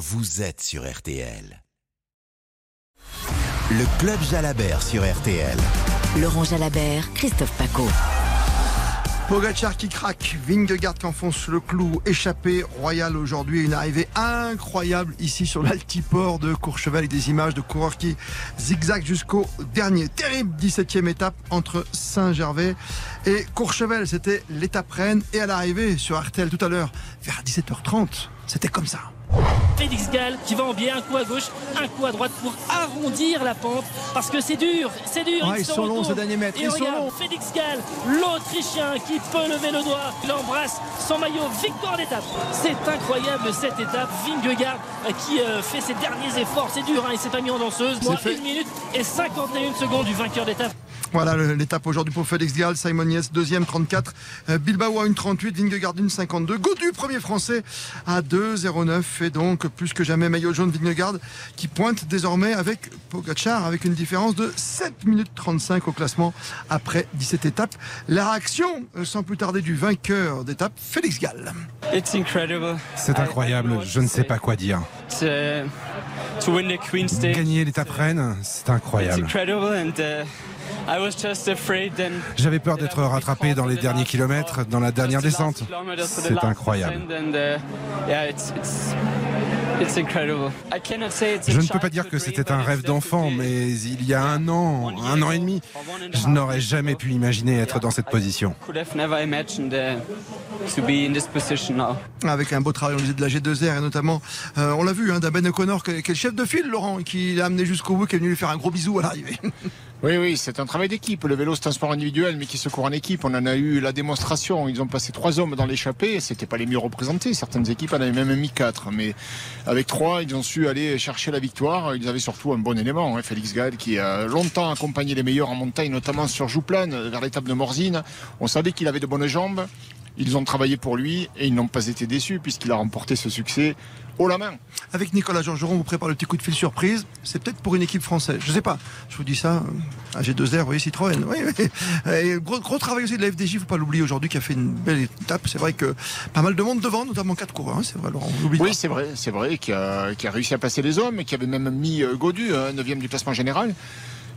vous êtes sur RTL. Le Club Jalabert sur RTL. Laurent Jalabert, Christophe Paco. Pogacar qui craque, Vingegaard qui enfonce le clou, échappé royal aujourd'hui, une arrivée incroyable ici sur l'altiport de Courchevel et des images de coureurs qui zigzag jusqu'au dernier. Terrible 17e étape entre Saint-Gervais et Courchevel, c'était l'étape reine et à l'arrivée sur RTL tout à l'heure vers 17h30, c'était comme ça. Félix Gall qui va en biais, un coup à gauche, un coup à droite pour arrondir la pente parce que c'est dur, c'est dur. Ouais, ils sont longs ces derniers mètres. Et ils sont regarde, longs. Félix Gall, l'Autrichien qui peut lever le doigt, il embrasse son maillot, victoire d'étape. C'est incroyable cette étape. Vingegaard euh, qui euh, fait ses derniers efforts, c'est dur, hein, il s'est pas mis en danseuse. Moi, fait. 1 minute et 51 secondes du vainqueur d'étape. Voilà l'étape aujourd'hui pour Félix Gall, Simon Yates deuxième 34, euh, Bilbao à 1,38, Vingegaard une 52, Godu premier français à 2,09 et donc plus que jamais maillot jaune Vingegaard qui pointe désormais avec Pogacar avec une différence de 7 minutes 35 au classement après 17 étapes. La réaction euh, sans plus tarder du vainqueur d'étape Félix Gall. It's incredible. C'est incroyable, je ne sais pas quoi dire. To, to win the Queen's State. Gagner l'étape reine, c'est It's incroyable. Incredible and I was just afraid then J'avais peur d'être rattrapé dans les derniers kilomètres, dans la dernière descente. C'est incroyable. And, yeah, it's, it's, it's incredible. I cannot say it's a Je ne peux pas dire que dream, c'était but un rêve d'enfant, mais il y a un an, un an et demi, je half n'aurais jamais ago, pu imaginer être dans cette position. Uh, avec un beau travail de la G2R et notamment euh, on l'a vu hein, d'un Ben O'Connor qui est le chef de file Laurent qui l'a amené jusqu'au bout qui est venu lui faire un gros bisou à l'arrivée. Oui, oui, c'est un travail d'équipe. Le vélo, c'est un sport individuel, mais qui se court en équipe. On en a eu la démonstration. Ils ont passé trois hommes dans l'échappée. C'était pas les mieux représentés. Certaines équipes en avaient même mis quatre. Mais avec trois, ils ont su aller chercher la victoire. Ils avaient surtout un bon élément. hein. Félix Gall, qui a longtemps accompagné les meilleurs en montagne, notamment sur Jouplane, vers l'étape de Morzine. On savait qu'il avait de bonnes jambes. Ils ont travaillé pour lui et ils n'ont pas été déçus puisqu'il a remporté ce succès haut la main. Avec Nicolas Georgeron, on vous prépare le petit coup de fil surprise. C'est peut-être pour une équipe française. Je sais pas. Je vous dis ça. euh, à G2R, vous voyez, Citroën. Oui, oui. Et gros, gros travail aussi de la FDJ, faut pas l'oublier aujourd'hui, qui a fait une belle étape. C'est vrai que pas mal de monde devant, notamment quatre coureurs. hein, c'est vrai, Laurent. Oui, c'est vrai, c'est vrai, qui a, qui a réussi à passer les hommes, qui avait même mis euh, Godu, 9e du classement général.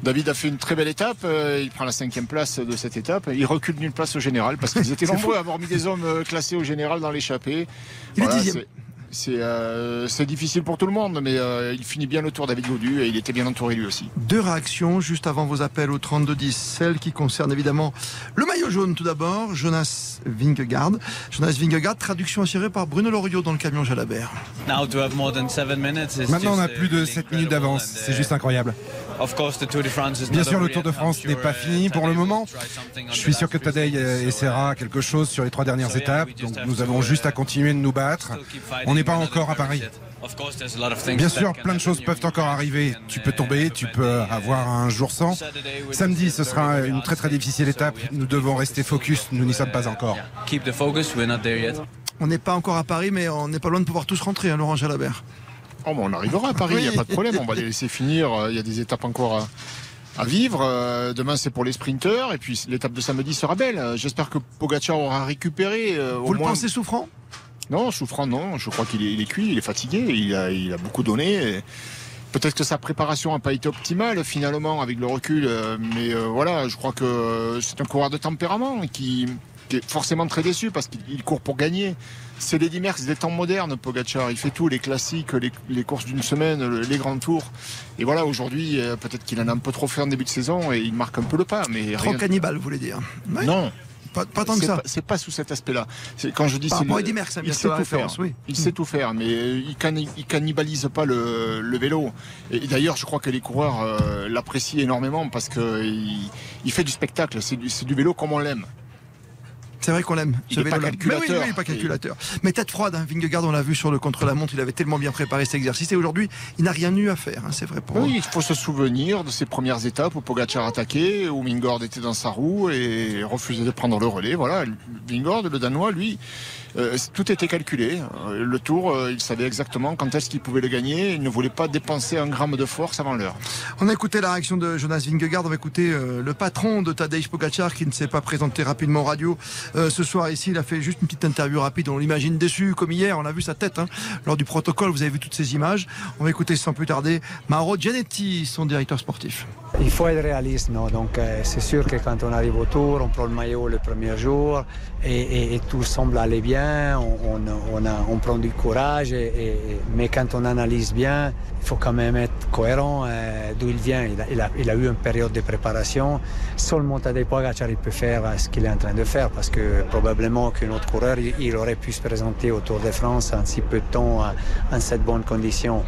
David a fait une très belle étape, euh, il prend la cinquième place de cette étape, il recule d'une place au général parce qu'ils étaient C'est nombreux à avoir mis des hommes euh, classés au général dans l'échappée. Il est Voilà, dixième. c'est- C'est euh, c'est difficile pour tout le monde, mais euh, il finit bien le tour David Godu et il était bien entouré lui aussi. Deux réactions juste avant vos appels au 32-10. Celle qui concerne évidemment le maillot jaune tout d'abord, Jonas Vingegaard. Jonas Vingegaard, traduction assurée par Bruno Loriot dans le camion Jalabert. Now to have more than seven minutes is Maintenant, on a just, uh, plus de really 7 minutes incredible d'avance, c'est uh, juste incroyable. Bien sûr, le Tour de. France n'est pas uh, fini pour le moment. Je suis sûr que Tadej so, essaiera quelque chose sur les trois dernières étapes. Donc nous avons juste uh, à continuer de nous battre. On n'est pas encore à Paris. Bien sûr, plein de choses peuvent encore arriver. Tu uh, peux tomber, tu peux uh, avoir un jour sans. Samedi, ce sera une très très difficile étape. Nous devons rester focus. Nous n'y sommes pas Uh, encore. yeah. Keep the focus, we're not there yet. On n'est pas encore à Paris, mais on n'est pas loin de pouvoir tous rentrer, hein, Laurent Jalabert. Oh, on arrivera à Paris, il Oui. n'y a pas de problème, on va les laisser finir, euh, il y a des étapes encore à, à vivre. Euh, Demain c'est pour les sprinteurs et puis l'étape de samedi sera belle. Euh, J'espère que Pogacar aura récupéré euh, au Vous le moins... pensez souffrant? Non, souffrant, non. Je crois qu'il est, il est cuit, il est fatigué, il a, il a beaucoup donné. et Peut-être que sa préparation n'a pas été optimale finalement avec le recul, mais euh, voilà, je crois que c'est un coureur de tempérament qui, qui est forcément très déçu parce qu'il court pour gagner. C'est l'Eddy Merckx des temps modernes, Pogacar. Il fait tout, les classiques, les, les courses d'une semaine, le- les grands tours. Et voilà, aujourd'hui, euh, peut-être qu'il en a un peu trop fait en début de saison et il marque un peu le pas. Mais Trop rien- cannibale, vous voulez dire Ouais, Non, pas, pas tant que ça. C'est pas sous cet aspect-là. Quand je dis Par le- Eddy Merckx, il sait tout faire. oui. Il sait tout faire, mais il, canni- il cannibalise pas le, le vélo. Et d'ailleurs, je crois que les coureurs euh, l'apprécient énormément parce que il, il fait du spectacle. C'est du, c'est du vélo comme on l'aime. C'est vrai qu'on l'aime. Il ce est pas calculateur. Mais oui, oui, est pas calculateur. Mais tête froide, hein, Vingegaard, on l'a vu sur le contre-la-montre, il avait tellement bien préparé cet exercice et aujourd'hui, il n'a rien eu à faire. hein, c'est vrai pour Oui, il faut se souvenir de ses premières étapes où Pogacar attaquait, où Mingord était dans sa roue et refusait de prendre le relais. Voilà, Mingord, le Danois, lui, euh, tout était calculé. Euh, Le tour, euh, il savait exactement quand est-ce qu'il pouvait le gagner. Il ne voulait pas dépenser un gramme de force avant l'heure. On a écouté la réaction de Jonas Vingegaard, on va écouter euh, le patron de Tadej Pogacar qui ne s'est pas présenté rapidement en radio, euh, ce soir ici. Il a fait juste une petite interview rapide. On l'imagine déçu, comme hier. On a vu sa tête hein, lors du protocole. Vous avez vu toutes ces images. On va écouter sans plus tarder Mauro Gianetti, son directeur sportif. Il faut être réaliste, non? Donc euh, c'est sûr que quand on arrive au tour, on prend le maillot le premier jour et, tout semble aller bien. On, a- on prend du courage, mais quand on analyse bien, il faut quand même être cohérent euh, d'où il vient. Il a, eu une période de préparation. Seulement Tadej Pogacar il peut faire ce qu'il est en train de faire parce que probablement qu'un autre coureur il, aurait pu se présenter au Tour de France en si peu de temps, en cette bonne condition.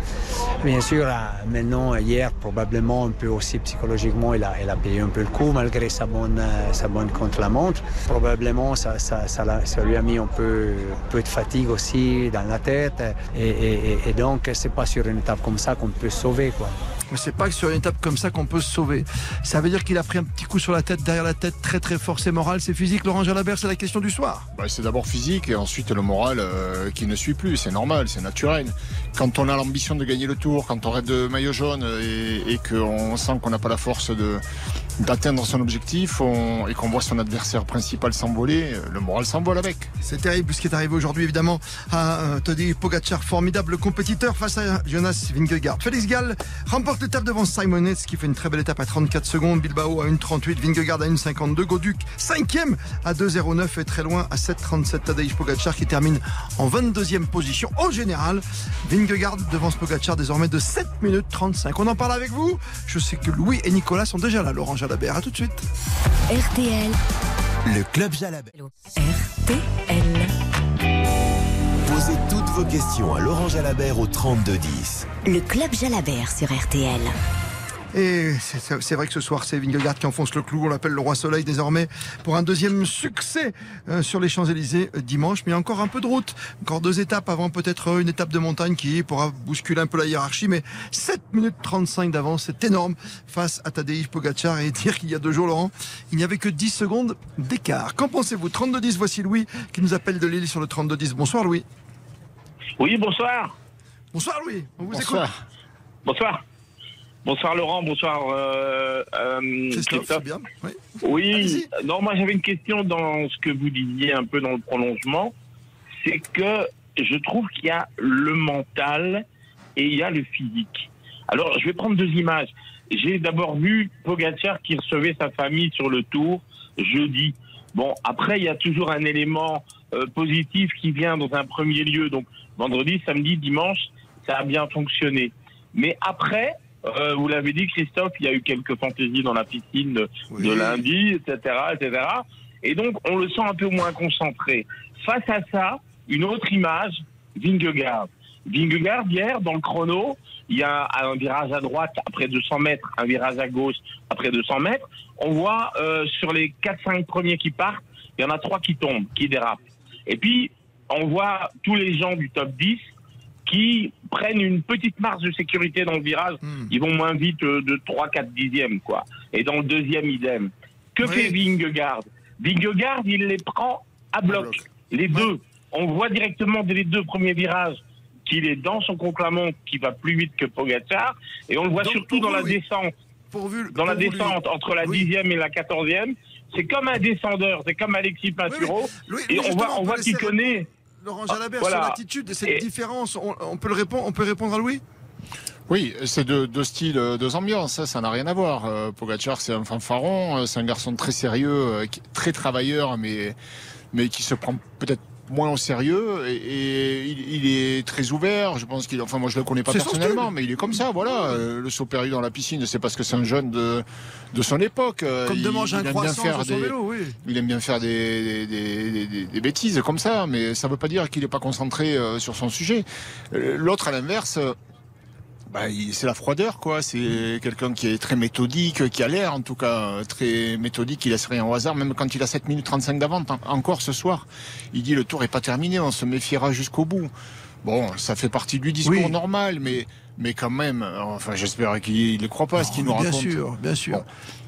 Bien sûr, maintenant, hier, probablement un peu aussi psychologiquement, il a, payé un peu le coup malgré sa bonne, euh, contre-la-montre. Probablement, ça, lui a mis un peu, de fatigue aussi dans la tête. Et, et- et- donc, c'est pas sur une étape comme ça qu'on peut se sauver. Quoi. C'est pas que sur une étape comme ça qu'on peut se sauver. Ça veut dire qu'il a pris un petit coup sur la tête, derrière la tête, très très fort. C'est moral, c'est physique. Laurent Jalabert, la question du soir. Bah, c'est d'abord physique et ensuite le moral euh, qui ne suit plus. C'est normal, c'est naturel. Quand on a l'ambition de gagner le tour, quand on rêve de maillot jaune et, et qu'on sent qu'on n'a pas la force de d'atteindre son objectif et qu'on voit son adversaire principal s'envoler, le moral s'envole avec. C'est terrible ce qui est arrivé aujourd'hui, évidemment, à euh, Tadej Pogacar, formidable compétiteur face à Jonas Vingegaard. Félix Gall remporte l'étape devant Simon Yates, qui fait une très belle étape à 34 secondes. Bilbao à 1,38, Vingegaard à 1,52. Goduc, cinquième à 2,09 et très loin à 7,37. Tadej Pogacar qui termine en 22e position. Au général, Vingegaard devance Pogacar désormais de 7 minutes 35. On en parle avec vous. Je sais que Louis et Nicolas sont déjà là. Laurent Jalabert, à tout de suite. RTL. Le Club Jalabert. RTL. Posez toutes vos questions à Laurent Jalabert au 3210. Le club Jalabert sur RTL. Et c'est- vrai que ce soir, c'est Vingegaard qui enfonce le clou. On l'appelle le roi soleil désormais pour un deuxième succès euh, sur les Champs-Élysées euh, dimanche. Mais encore un peu de route. Encore deux étapes avant peut-être une étape de montagne qui pourra bousculer un peu la hiérarchie. Mais 7 minutes 35 d'avance, c'est énorme face à Tadej Pogacar. Et dire qu'il y a deux jours, Laurent, il n'y avait que 10 secondes d'écart. Qu'en pensez-vous? 32-10, voici Louis qui nous appelle de Lille sur le 32-10. Bonsoir Louis. Oui, bonsoir. Bonsoir Louis. On vous écoute. Bonsoir. Bonsoir. Laurent, bonsoir euh, euh, Christophe, Christophe. c'est bien. Oui. Oui, non, moi j'avais une question dans ce que vous disiez un peu dans le prolongement. C'est que je trouve qu'il y a le mental et il y a le physique. Alors, je vais prendre deux images. J'ai d'abord vu Pogacar qui recevait sa famille sur le tour jeudi. Bon, après, il y a toujours un élément euh, positif qui vient dans un premier lieu. Donc, vendredi, samedi, dimanche, ça a bien fonctionné. Mais après, euh, vous l'avez dit, Christophe, il y a eu quelques fantaisies dans la piscine de, Oui. de lundi, etc., etc. Et donc, on le sent un peu moins concentré. Face à ça, une autre image, Vingegaard. Vingegaard, hier, dans le chrono, il y a un virage à droite après 200 mètres, un virage à gauche après 200 mètres. On voit euh, sur les 4-5 premiers qui partent, il y en a trois qui tombent, qui dérapent. Et puis, on voit tous les gens du top 10 qui prennent une petite marge de sécurité dans le virage. Hmm. Ils vont moins vite euh, de 3-4 dixièmes, quoi. Et dans le deuxième, idem. Que Oui. fait Vingegaard? Vingegaard, il les prend à bloc. bloc. Les deux. On voit directement dès les deux premiers virages qu'il est dans son conclamon qui va plus vite que Pogacar. Et on le voit Donc, surtout dans la oui. descente. Pourvu, Dans la descente entre la Oui. dixième et la quatorzième. C'est comme un descendeur, c'est comme Alexis Pinturo. Et on voit, on voit qu'il connaît. Laurent Jalabert Voilà. sur l'attitude et cette Et- différence. On, on peut le répondre, on peut répondre à Louis? Oui, c'est deux, deux styles, euh, deux ambiances, ça, ça n'a rien à voir. Euh, Pogacar, c'est un fanfaron, euh, c'est un garçon très sérieux, très travailleur, mais, mais qui se prend peut-être moins au sérieux et, et il, il est très ouvert. Je pense qu'il, enfin moi je le connais pas personnellement, mais il est comme ça. Voilà, Euh, le saut perdu dans la piscine, c'est parce que c'est un jeune de de son époque. Euh, Comme il, de manger il un aime bien croissant faire des, vélo, oui. il aime bien faire des, bêtises comme ça, mais ça ne veut pas dire qu'il n'est pas concentré euh, sur son sujet. L'autre, à l'inverse, bah, c'est la froideur, quoi. C'est quelqu'un qui est très méthodique, qui a l'air, en tout cas, très méthodique. Il laisse rien au hasard, même quand il a 7 minutes 35 d'avance. en- Encore ce soir, il dit le tour est pas terminé, on se méfiera jusqu'au bout. Bon, ça fait partie du discours Oui. normal, mais mais quand même, enfin, j'espère qu'il ne croit pas à ce qu'il nous raconte. Bien sûr, bien sûr. Bon.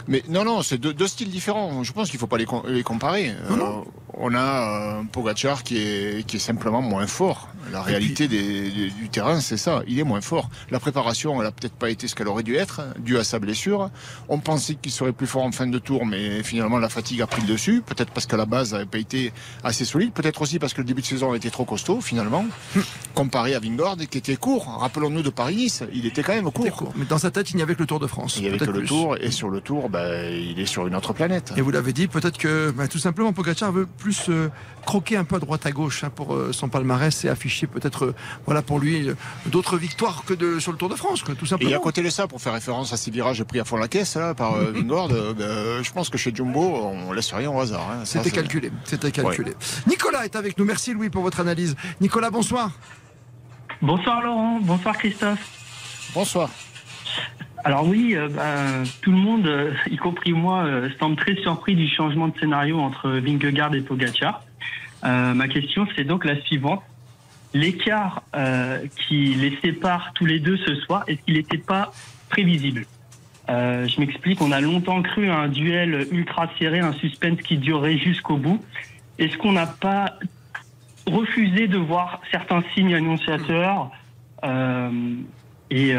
Mais non, non, c'est deux, deux styles différents. Je pense qu'il ne faut pas les, com- les comparer. Non, Euh, non. On a un Pogachar qui est, qui est simplement moins fort. La réalité des- du, terrain, c'est ça. Il est moins fort. La préparation, elle a peut-être pas été ce qu'elle aurait dû être, due à sa blessure. On pensait qu'il serait plus fort en fin de tour, mais finalement la fatigue a pris le dessus. Peut-être parce que la base n'avait pas été assez solide. Peut-être aussi parce que le début de saison était trop costaud, finalement, comparé à Vingord, qui était court. Rappelons-nous de Paris-Nice. Il était quand même court. Mais dans sa tête, il n'y avait que le Tour de France. Il n'y avait que le tour, et sur le tour, ben, il est sur une autre planète. Et vous l'avez dit, peut-être que bah, tout simplement Pogacar veut plus euh, croquer un peu à droite à gauche hein, pour euh, son palmarès et afficher peut-être euh, voilà pour lui euh, d'autres victoires que de, sur le Tour de France, quoi, tout Et simplement. à côté de ça, pour faire référence à ces virages pris à fond la caisse là, par euh, Vingord, euh, ben, je pense que chez Jumbo, on laisse rien au hasard. hein. C'était calculé, c'était calculé. Nicolas est avec nous. Merci Louis pour votre analyse. Nicolas, bonsoir. Bonsoir Laurent, bonsoir Christophe. Bonsoir. Alors oui, euh, bah, tout le monde, euh, y compris moi, euh, semble très surpris du changement de scénario entre Vingegaard et Pogacar. Euh, ma question, c'est donc la suivante. L'écart qui les sépare tous les deux ce soir, est-ce qu'il n'était pas prévisible? Je m'explique, on a longtemps cru à un duel ultra serré, un suspense qui durerait jusqu'au bout. Est-ce qu'on n'a pas refusé de voir certains signes annonciateurs et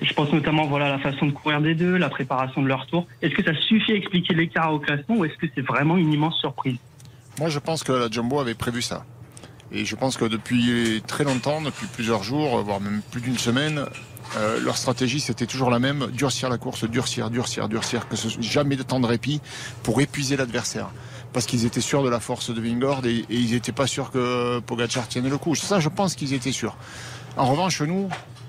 je pense notamment voilà à la façon de courir des deux, la préparation de leur tour. Est-ce que ça suffit à expliquer l'écart au classement ou est-ce que c'est vraiment une immense surprise? Moi, je pense que la Jumbo avait prévu ça. Et je pense que depuis très longtemps, depuis plusieurs jours, voire même plus d'une semaine, euh, leur stratégie c'était toujours la même durcir la course, durcir, durcir, durcir, que ce soit jamais de temps de répit pour épuiser l'adversaire. Parce qu'ils étaient sûrs de la force de Vingord et, ils n'étaient pas sûrs que Pogacar tienne le coup. Ça, je pense qu'ils étaient sûrs. En revanche, nous,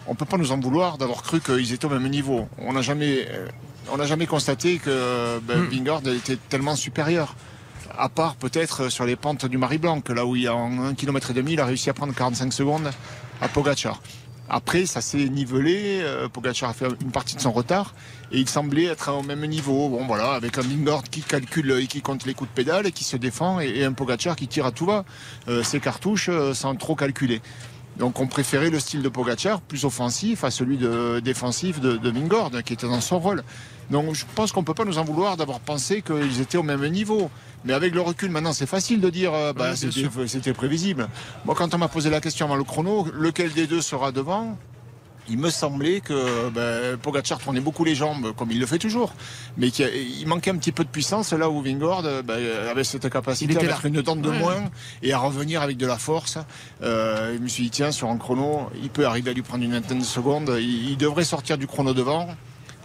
on peut pas nous en vouloir d'avoir cru qu'ils étaient au même niveau. On n'a jamais, euh, on n'a jamais constaté que ben, Vingord était tellement supérieur. À part peut-être sur les pentes du Marie Blanc, là où il y a en 1 km et demi, il a réussi à prendre 45 secondes à Pogacar. Après, ça s'est nivelé. euh, Pogacar a fait une partie de son retard et il semblait être au même niveau. Bon, voilà, avec un Vingord qui calcule et qui compte les coups de pédale et qui se défend et, un Pogacar qui tire à tout va euh, ses cartouches sans trop calculer. Donc on préférait le style de Pogacar, plus offensif, à celui de défensif de, de Vingord, qui était dans son rôle. Donc je pense qu'on ne peut pas nous en vouloir d'avoir pensé qu'ils étaient au même niveau. Mais avec le recul, maintenant, c'est facile de dire euh, bah, Oui, c'était prévisible. Moi, quand on m'a posé la question avant le chrono, lequel des deux sera devant? Il me semblait que ben, Pogacar tournait beaucoup les jambes, comme il le fait toujours, mais qu'il manquait un petit peu de puissance là où Vingord ben, avait cette capacité à mettre là. une dent de Ouais. moins et à revenir avec de la force. Euh, je me suis dit, tiens, sur un chrono, il peut arriver à lui prendre une vingtaine de secondes. Il, il devrait sortir du chrono devant.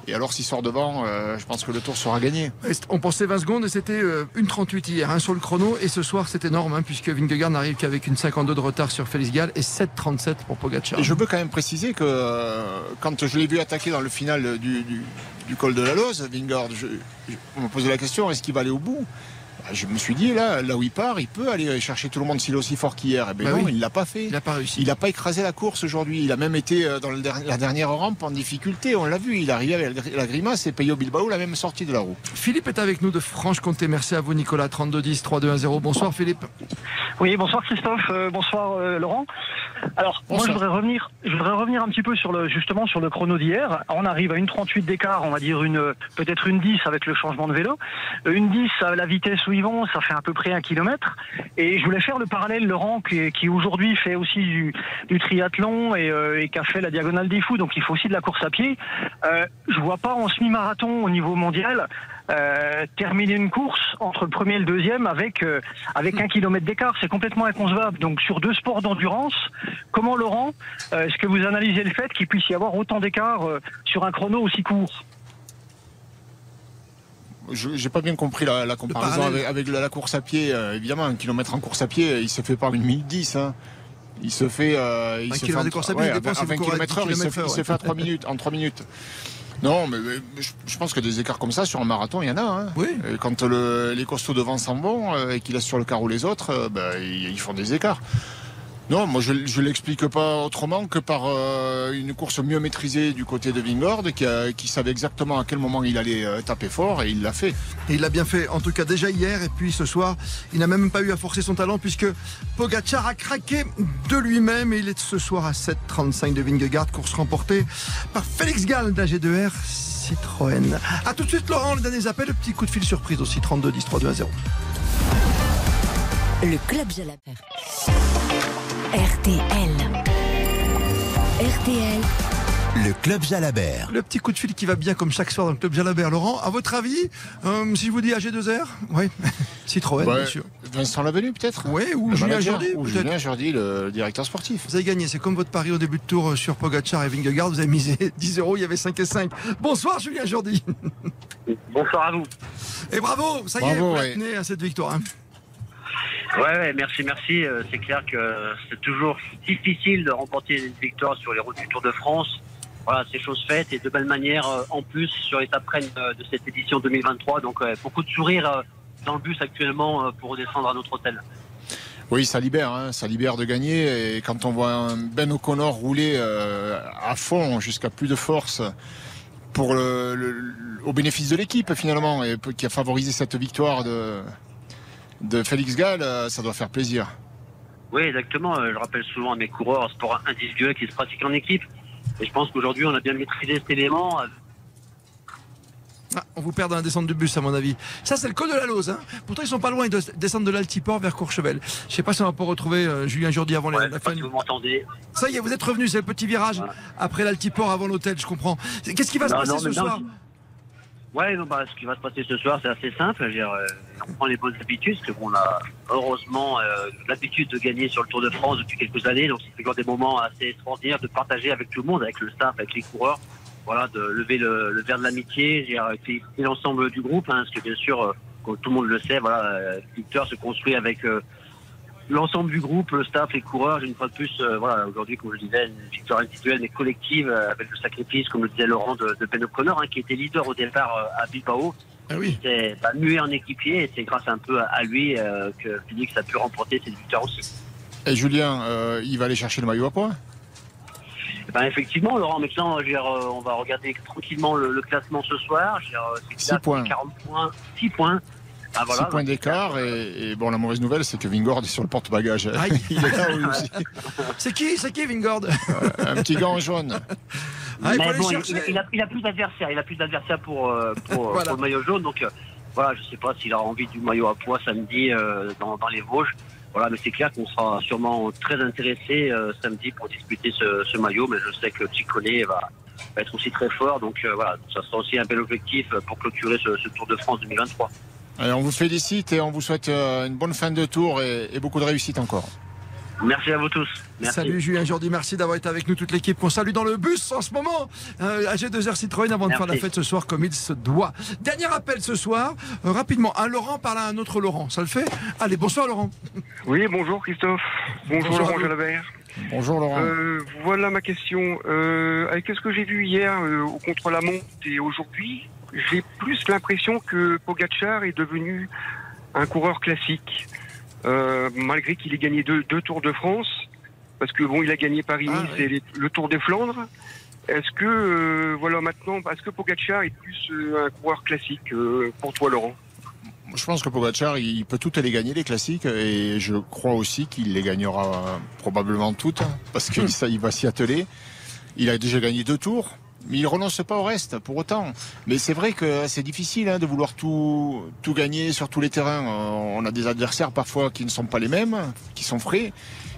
Et alors, s'il sort devant, euh, je pense que le tour sera gagné. On pensait 20 secondes et c'était euh, une 38 hier hein, sur le chrono. Et ce soir, c'est énorme hein, puisque Vingegaard n'arrive qu'avavec une 52 de retard sur Félix Gall et 7,37 pour Pogacar. Et je peux quand même préciser que euh, quand je l'ai vu attaquer dans le final du, du- du col de la Lose, Vingard, je, je- on me posait la question est-ce qu'il va aller au bout? Je me suis dit là, là où il part, il peut aller chercher tout le monde s'il est aussi fort qu'hier. Et ben Bah non, oui. il l'a pas fait. Il n'a pas réussi. Il n'a pas écrasé la course aujourd'hui. Il a même été euh, dans le der- la dernière rampe en difficulté. On l'a vu. Il est arrivé avec la- grimace et Peyo Bilbao l'a même sorti de la roue. Philippe est avec nous de Franche-Comté. Merci à vous, Nicolas. 3210 3210. Bonsoir, Philippe. Oui, bonsoir Christophe, euh, bonsoir euh, Laurent. Alors, moi je voudrais revenir, je voudrais revenir un petit peu sur le justement sur le chrono d'hier. On arrive à une 38 d'écart, on va dire une peut-être une 10 avec le changement de vélo. Une 10 à la vitesse où ça fait à peu près un kilomètre. Et je voulais faire le parallèle Laurent qui, aujourd'hui fait aussi du, triathlon et, euh, et qui a fait la diagonale des fous, donc il fait aussi de la course à pied. Euh, je vois pas en semi-marathon au niveau mondial euh, terminer une course entre le premier et le deuxième avec avec un kilomètre d'écart, c'est complètement inconcevable. Donc sur deux sports d'endurance, comment Laurent, est-ce que vous analysez le fait qu'il puisse y avoir autant d'écart sur un chrono aussi court? Je n'ai pas bien compris la, la comparaison avec, avec la, la course à pied. Euh, évidemment, un kilomètre en course à pied, il se fait pas une minute 10. Hein. Il se fait. euh, il Un se fait kilomètre en- de course à pied, ouais, à vous 20 courez à km heure, 10 il se, fait- il heure, se ouais. fait à 3 minutes, en 3 minutes. Non, mais, mais je, je pense que des écarts comme ça sur un marathon, il y en a. Hein. Et Quand le- les costauds devant s'en vont euh, et qu'ils laissent sur le carreau les autres, ben, ils, ils font des écarts. Non, moi je ne l'explique pas autrement que par euh, une course mieux maîtrisée du côté de Vingord qui, savait exactement à quel moment il allait euh, taper fort et il l'a fait. Et il l'a bien fait, en tout cas déjà hier, et puis ce soir, il n'a même pas eu à forcer son talent puisque Pogacar a craqué de lui-même et il est ce soir à 7,35 de Vingegaard, course remportée par Félix Gall d'AG2R Citroën. A tout de suite Laurent, le dernier appel, le petit coup de fil surprise aussi, 32 10 32 0. Le Club Jalabert. RTL. RTL. Le Club Jalabert. Le petit coup de fil qui va bien comme chaque soir dans le Club Jalabert. Laurent, à votre avis, euh, si je vous dis AG2R Oui, Citroën, Ouais, bien sûr. Vincent Lavenu peut-être? Oui, ou Le Julien Jordi, Ou peut-être. Julien Jordi, le directeur sportif. Vous avez gagné, c'est comme votre pari au début de tour euh, sur Pogacar et Vingegaard, vous avez misé 10 euros, il y avait 5 et 5. Bonsoir Julien Jordi. Bonsoir à vous. Et bravo, ça y est, Bravo, vous ouais. tenez à cette victoire. hein. Ouais, merci, merci. Euh, C'est clair que c'est toujours difficile de remporter une victoire sur les routes du Tour de France. Voilà, c'est chose faite et de belle manière euh, en plus sur l'étape reine euh, de cette édition 2023. Donc beaucoup de sourires dans le bus actuellement pour redescendre à notre hôtel. Oui, ça libère, hein, ça libère de gagner. Et quand on voit un Ben O'Connor rouler à fond jusqu'à plus de force pour au bénéfice de l'équipe finalement et qui a favorisé cette victoire de, de Félix Gall, euh, ça doit faire plaisir. Oui, exactement. Euh, Je rappelle souvent à mes coureurs, un sport individuel qui se pratique en équipe. Et je pense qu'aujourd'hui, on a bien maîtrisé cet élément. Ah, on vous perd dans la descente du bus, à mon avis. Ça, c'est le col de la Lose. Hein. Pourtant, ils sont pas loin, ils doivent descendre de l'Altiport vers Courchevel. Je sais pas si on va pas retrouver euh, Julien Jordi avant la- la fin. Si vous m'entendez. Ça y est, vous êtes revenu, c'est le petit virage après l'Altiport avant l'hôtel, je comprends. Qu'est-ce qui va se passer non, ce non, soir? Ouais, non, bah, ce qui va se passer ce soir, c'est assez simple. Dire, euh, on prend les bonnes habitudes, parce qu'on a heureusement euh, l'habitude de gagner sur le Tour de France depuis quelques années. Donc, c'est toujours des moments assez extraordinaires de partager avec tout le monde, avec le staff, avec les coureurs. Voilà, de lever le, le verre de l'amitié, féliciter l'ensemble du groupe, hein, parce que bien sûr, euh, comme tout le monde le sait, voilà, euh, Victor se construit avec euh, l'ensemble du groupe, le staff, les coureurs. Une fois de plus, euh, voilà, aujourd'hui, comme je le disais, une victoire individuelle mais collective euh, avec le sacrifice, comme le disait Laurent, de, de Ben O'Connor, hein, qui était leader au départ euh, à Bilbao. Ah oui. Il bah, en équipier et c'est grâce un peu à, à lui que Félix a pu remporter cette victoire aussi. Et Julien, il va aller chercher le maillot à points Eh Ben, effectivement, Laurent, maintenant, dire, on va regarder tranquillement le, le classement ce soir. Je veux dire, euh, c'est Six clair, points. 40 points, 6 points. Ah, voilà, 6 points d'écart et, et bon la mauvaise nouvelle c'est que Vingord est sur le porte-bagages. Aïe. il est là lui aussi. C'est qui C'est qui, Vingord? Un petit gant jaune. Ah, il bon, a, il a plus d'adversaires, il a plus d'adversaires pour, euh, pour, Voilà. pour le maillot jaune. Donc euh, voilà, je sais pas s'il a envie du maillot à poids samedi euh, dans, dans les Vosges. Voilà, mais c'est clair qu'on sera sûrement très intéressé euh, samedi pour disputer ce, ce maillot. Mais je sais que Chicone va, va être aussi très fort. Donc euh, voilà, ça sera aussi un bel objectif pour clôturer ce, ce Tour de France 2023. Allez, on vous félicite et on vous souhaite euh, une bonne fin de tour et, et beaucoup de réussite encore. Merci à vous tous. Merci. Salut Julien Jordi, merci d'avoir été avec nous, toute l'équipe qu'on salue dans le bus en ce moment. Euh, AG2R Citroën avant de faire la fête ce soir comme il se doit. Dernier appel ce soir, euh, rapidement. Un Laurent parle à un autre Laurent, ça le fait? Allez, bonsoir Laurent. Oui, bonjour Christophe. Bonjour, Bonjour Laurent. Jalabert. Bonjour Laurent. Euh, voilà ma question. Euh, avec ce que j'ai vu hier euh, au contre-la-montre et aujourd'hui, j'ai plus l'impression que Pogacar est devenu un coureur classique. Malgré qu'il ait gagné deux, deux Tours de France, parce que bon, il a gagné Paris-Nice Ah, oui. et le Tour des Flandres. Est-ce que euh, voilà maintenant, est-ce que Pogacar est plus euh, un coureur classique euh, pour toi, Laurent? Je pense que Pogacar, il peut toutes les gagner, les classiques, et je crois aussi qu'il les gagnera euh, probablement toutes, parce que ça, il va s'y atteler. Il a déjà gagné deux tours, mais il renonce pas au reste, pour autant. Mais c'est vrai que c'est difficile hein, de vouloir tout, tout gagner sur tous les terrains. Euh, On a des adversaires parfois qui ne sont pas les mêmes, qui sont frais,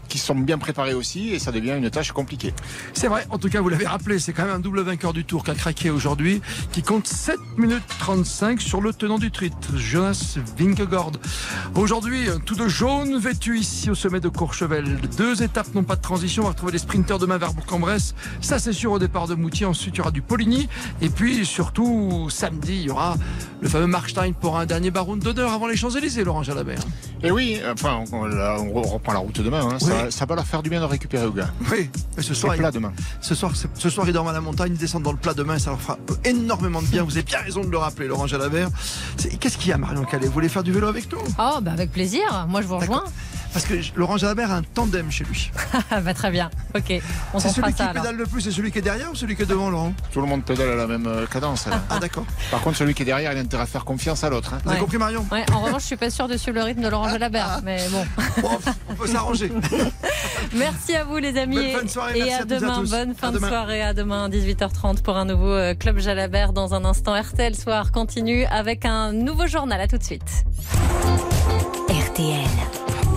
qui sont bien préparés aussi, et ça devient une tâche compliquée. C'est vrai, en tout cas, vous l'avez rappelé, c'est quand même un double vainqueur du tour qui a craqué aujourd'hui, qui compte 7 minutes 35 sur le tenant du titre, Jonas Vingegaard. Aujourd'hui, tout de jaune vêtu ici au sommet de Courchevel. Deux étapes, non pas de transition, on va retrouver les sprinters demain vers Bourg-en-Bresse. Ça, c'est sûr au départ de Moutier. Ensuite, il y aura du Poligny. Et puis, surtout, samedi, il y aura le fameux Markstein pour un dernier baron d'honneur avant les Champs-Élysées, Laurent Jalabert. Et oui, enfin, on, on reprend la route demain. hein. Ça, ça va leur faire du bien de récupérer au gars. Oui, mais ce soir, plat demain. Ce soir, ce soir, ils dorment à la montagne, ils descendent dans le plat demain, ça leur fera énormément de bien. Vous avez bien raison de le rappeler, Laurent Jalabert. Qu'est-ce qu'il y a, Marion Calais? Vous voulez faire du vélo avec nous? Oh, bah avec plaisir. Moi, je vous rejoins. Parce que Laurent Jalabert a un tandem chez lui. bah, très bien. Ok. On C'est s'en fera celui qui ça alors. pédale le plus, c'est celui qui est derrière ou celui qui est devant, Laurent? Tout le monde pédale à la même euh, cadence. là. Ah, d'accord. Par contre, celui qui est derrière, il a intérêt à faire confiance à l'autre. hein. Vous avez compris, Marion? Ouais, en revanche, je suis pas sûre de suivre le rythme de Laurent Jalabert, mais bon. On peut s'arranger. Merci à vous les amis Bonne fin de soirée, et merci à à toutes et à demain. tous. Bonne fin À de demain. soirée à demain 18h30 pour un nouveau euh, club Jalabert dans un instant. RTL soir continue avec un nouveau journal. À tout de suite. RTL.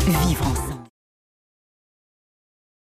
Vivre.